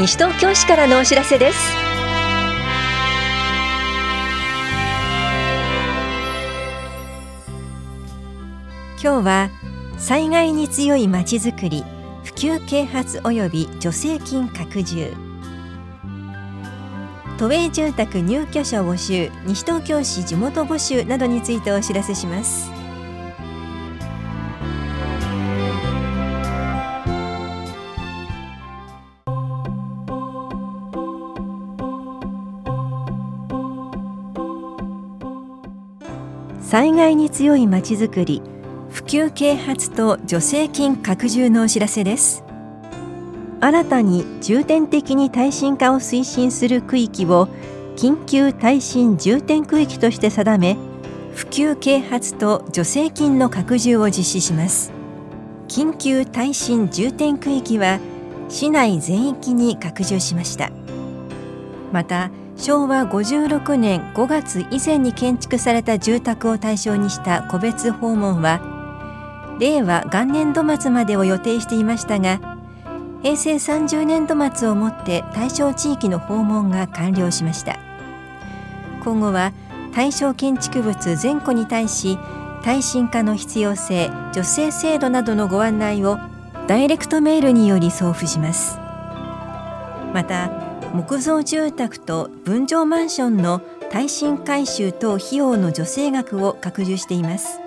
西東京市からのお知らせです。今日は災害に強いまちづくり普及啓発及び助成金拡充。都営住宅入居者募集西東京市地元募集などについてお知らせします。災害に強いまちづくり普及啓発と助成金拡充のお知らせです。新たに重点的に耐震化を推進する区域を緊急耐震重点区域として定め普及啓発と助成金の拡充を実施します。緊急耐震重点区域は市内全域に拡充しました。また昭和56年5月以前に建築された住宅を対象にした個別訪問は令和元年度末までを予定していましたが平成30年度末をもって対象地域の訪問が完了しました。今後は対象建築物全戸に対し耐震化の必要性助成制度などのご案内をダイレクトメールにより送付します。また木造住宅と分譲マンションの耐震改修等費用の助成額を拡充しています。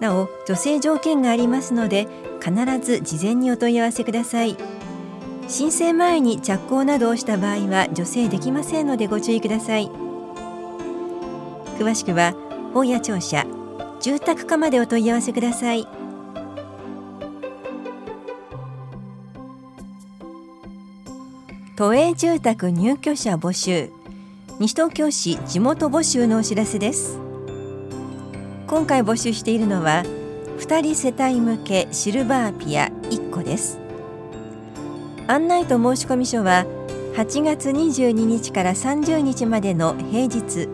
なお助成条件がありますので必ず事前にお問い合わせください。申請前に着工などをした場合は助成できませんのでご注意ください。詳しくは本屋庁舎住宅課までお問い合わせください。都営住宅入居者募集。西東京市地元募集のお知らせです。今回募集しているのは2人世帯向けシルバーピア1個です。案内と申込書は8月22日から30日までの平日。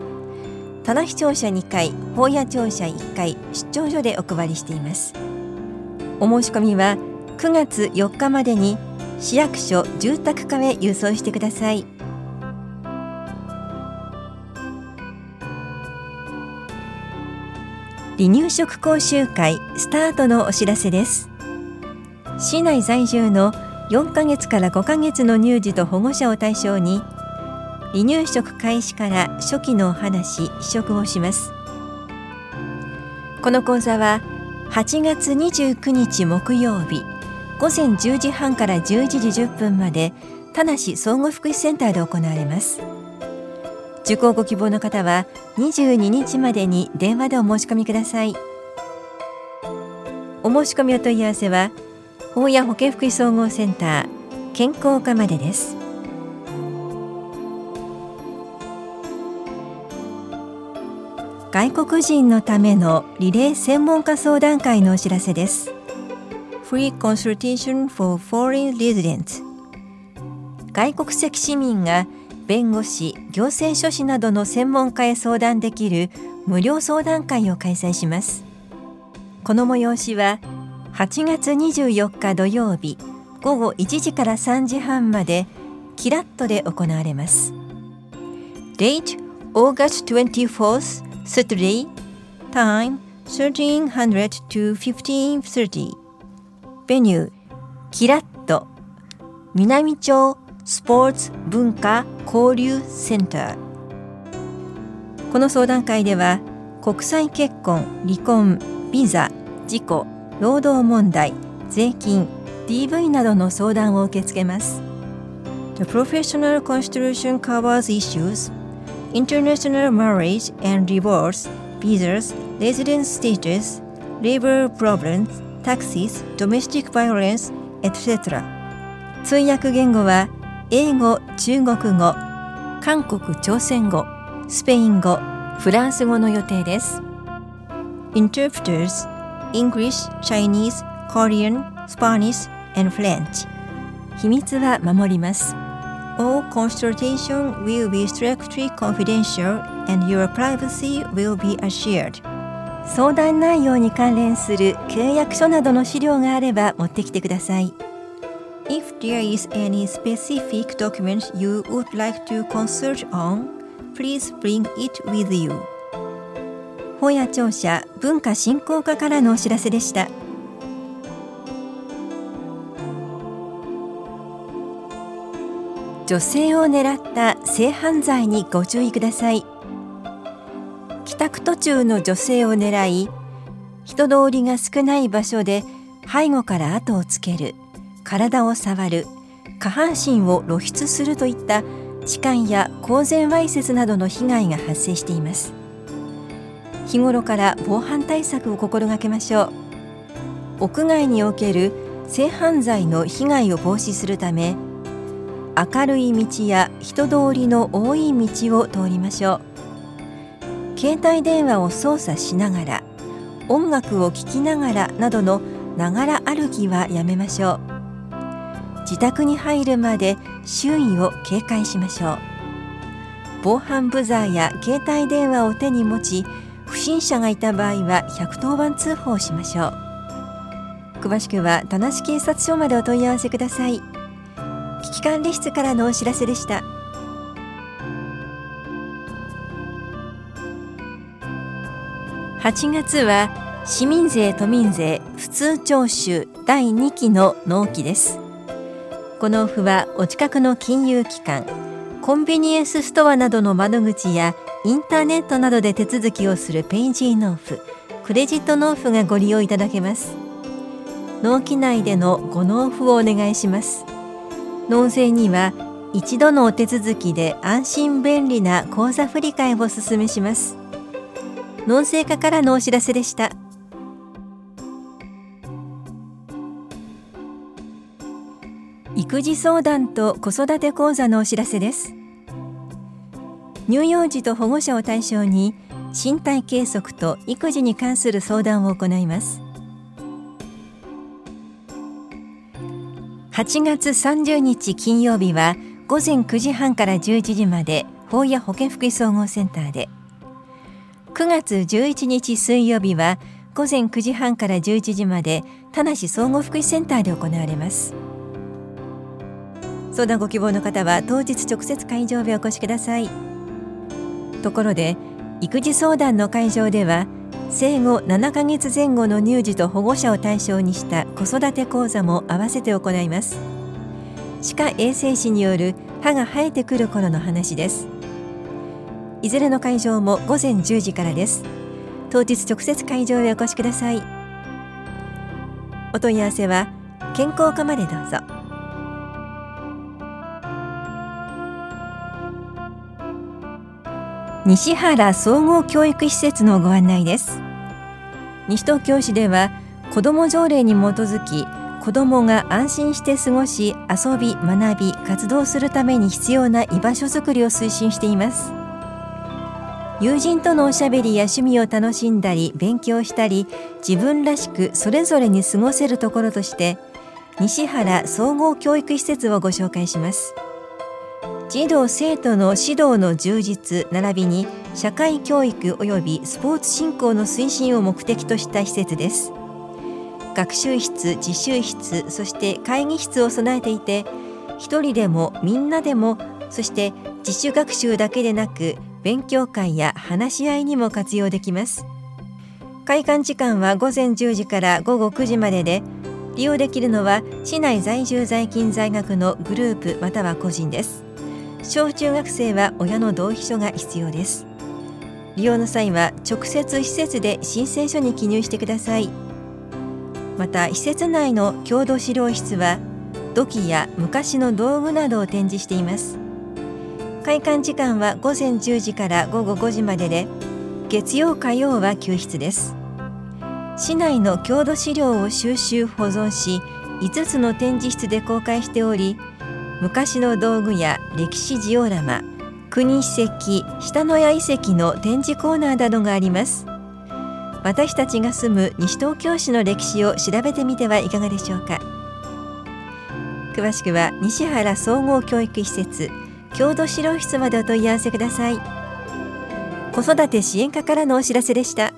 棚視庁舎2階法屋庁舎1階出張所でお配りしています。お申し込みは9月4日までに市役所住宅課へ郵送してください。離乳食講習会スタートのお知らせです。市内在住の4ヶ月から5ヶ月の乳児と保護者を対象に離乳食開始から初期のお話試食をします。この講座は8月29日木曜日。午前10時半から11時10分まで田梨総合福祉センターで行われます。受講ご希望の方は22日までに電話でお申し込みください。お申し込みお問い合わせは法や保健福祉総合センター健康課までです。外国人のためのリレー専門家相談会のお知らせです。Free Consultation for Foreign Residents. 外国籍市民が弁護士、行政書士などの専門家へ相談できる無料相談会を開催します。この催しは8月24日土曜日午後1時から3時半までキラットで行われます。Date August 24th Saturday. Time 1300 to 1530ベニューキラット南町スポーツ文化交流センターこの相談会では国際結婚離婚ビザ事故労働問題税金 DV などの相談を受け付けます The professional constitution covers issues international marriage and divorce visas residence status labor problems taxes, domestic violence, etc. 通訳言語は英語、中国語、韓国朝鮮語、スペイン語、フランス語の予定です。Interpreters English, Chinese, Korean, Spanish and French 秘密は守ります。All consultation will be strictly confidential and your privacy will be assured. 相談内容に関連する契約書などの資料があれば持ってきてください If there is any specific document you would like to consult on, please bring it with you. 本屋庁舎文化振興課からのお知らせでした。女性を狙った性犯罪にご注意ください。帰宅途中の女性を狙い、人通りが少ない場所で背後から後をつける。体を触る下半身を露出するといった痴漢や公然わいせつなどの被害が発生しています日頃から防犯対策を心がけましょう屋外における性犯罪の被害を防止するため明るい道や人通りの多い道を通りましょう携帯電話を操作しながら音楽を聴きながらなどのながら歩きはやめましょう。自宅に入るまで周囲を警戒しましょう。防犯ブザーや携帯電話を手に持ち不審者がいた場合は110番通報しましょう。詳しくは田無警察署までお問い合わせください。危機管理室からのお知らせでした。8月は市民税都民税普通徴収第2期の納期です。このオフはお近くの金融機関コンビニエンスストアなどの窓口やインターネットなどで手続きをするペイジー納付クレジット納付がご利用いただけます。納期内でのご納付をお願いします。納税には一度のお手続きで安心便利な口座振替をお勧めします。納税課からのお知らせでした。育児相談と子育て講座のお知らせです。乳幼児と保護者を対象に身体計測と育児に関する相談を行います。8月30日金曜日は午前9時半から11時まで法や保健福祉総合センターで。9月11日水曜日は午前9時半から11時まで田梨総合福祉センターで行われます。相談ご希望の方は当日直接会場へお越しください。ところで育児相談の会場では生後7ヶ月前後の乳児と保護者を対象にした子育て講座も合わせて行います。歯科衛生士による歯が生えてくる頃の話です。いずれの会場も午前10時からです。当日直接会場へお越しください。お問い合わせは健康課までどうぞ。西原総合教育施設のご案内です。西東京市では子ども条例に基づき子どもが安心して過ごし遊び学び活動するために必要な居場所づくりを推進しています。友人とのおしゃべりや趣味を楽しんだり勉強したり自分らしくそれぞれに過ごせるところとして西原総合教育施設をご紹介します。児童生徒の指導の充実並びに社会教育及びスポーツ振興の推進を目的とした施設です。学習室自習室そして会議室を備えていて一人でもみんなでもそして自主学習だけでなく勉強会や話し合いにも活用できます。開館時間は午前10時から午後9時までで利用できるのは市内在住在勤在学のグループまたは個人です。小中学生は親の同意書が必要です。利用の際は直接施設で申請書に記入してください。また施設内の郷土資料室は土器や昔の道具などを展示しています。開館時間は午前10時から午後5時までで月曜火曜は休室です。市内の郷土資料を収集保存し5つの展示室で公開しており昔の道具や歴史ジオラマ国史跡下野谷遺跡の展示コーナーなどがあります。私たちが住む西東京市の歴史を調べてみてはいかがでしょうか。詳しくは西原総合教育施設郷土資料室までお問い合わせください。子育て支援課からのお知らせでした。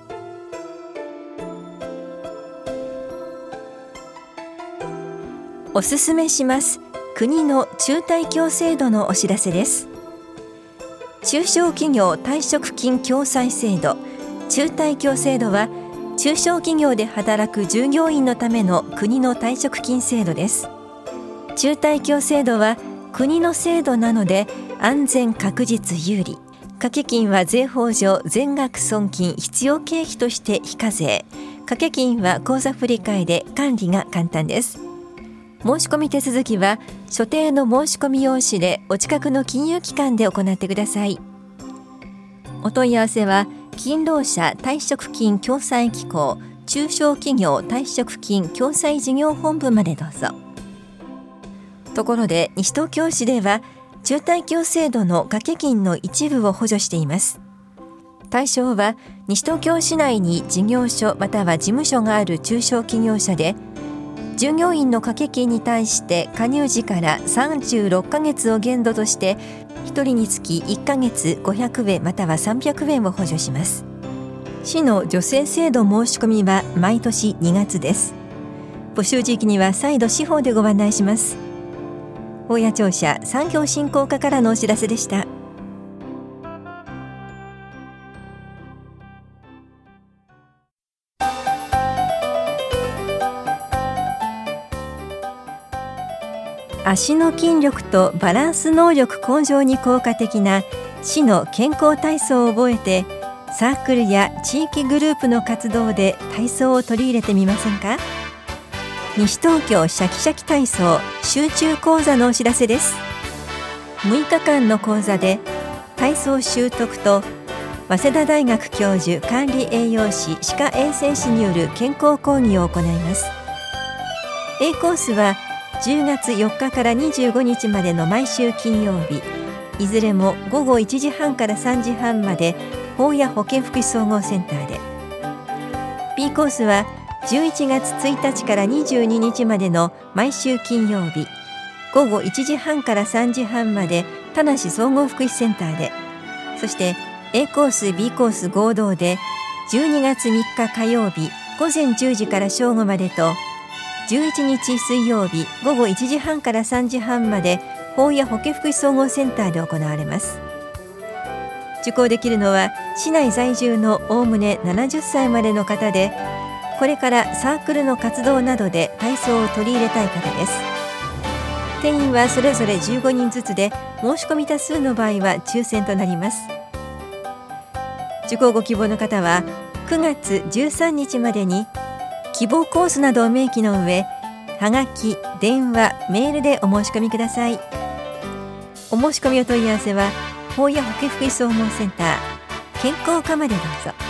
おすすめします。国の中退協制度のお知らせです。中小企業退職金共済制度。中退協制度は中小企業で働く従業員のための国の退職金制度です。中退協制度は国の制度なので安全確実有利。掛け金は税法上全額損金必要経費として非課税。掛け金は口座振替で管理が簡単です。申し込み手続きは所定の申し込み用紙でお近くの金融機関で行ってください。お問い合わせは勤労者退職金共済機構中小企業退職金共済事業本部までどうぞ。ところで西東京市では中退協制度の掛け金の一部を補助しています。対象は西東京市内に事業所または事務所がある中小企業者で従業員の掛け金に対して加入時から36ヶ月を限度として1人につき1ヶ月500円または300円を補助します。市の助成制度申し込みは毎年2月です。募集時期には再度司法でご案内します。大谷庁舎産業振興課からのお知らせでした。足の筋力とバランス能力向上に効果的な市の健康体操を覚えてサークルや地域グループの活動で体操を取り入れてみませんか？西東京シャキシャキ体操集中講座のお知らせです。6日間の講座で体操習得と早稲田大学教授管理栄養士歯科衛生士による健康講義を行います。A コースは10月4日から25日までの毎週金曜日。いずれも午後1時半から3時半まで法や保健福祉総合センターで。B コースは11月1日から22日までの毎週金曜日。午後1時半から3時半まで田無総合福祉センターで。そして A コース B コース合同で12月3日火曜日午前10時から正午までと11日水曜日午後1時半から3時半まで法や保健福祉総合センターで行われます。受講できるのは市内在住のおおむね70歳までの方でこれからサークルの活動などで体操を取り入れたい方です。定員はそれぞれ15人ずつで申し込み多数の場合は抽選となります。受講ご希望の方は9月13日までに希望コースなどを明記の上はがき、電話、メールでお申し込みください。お申し込みお問い合わせは法や保健福祉総合センター健康課までどうぞ。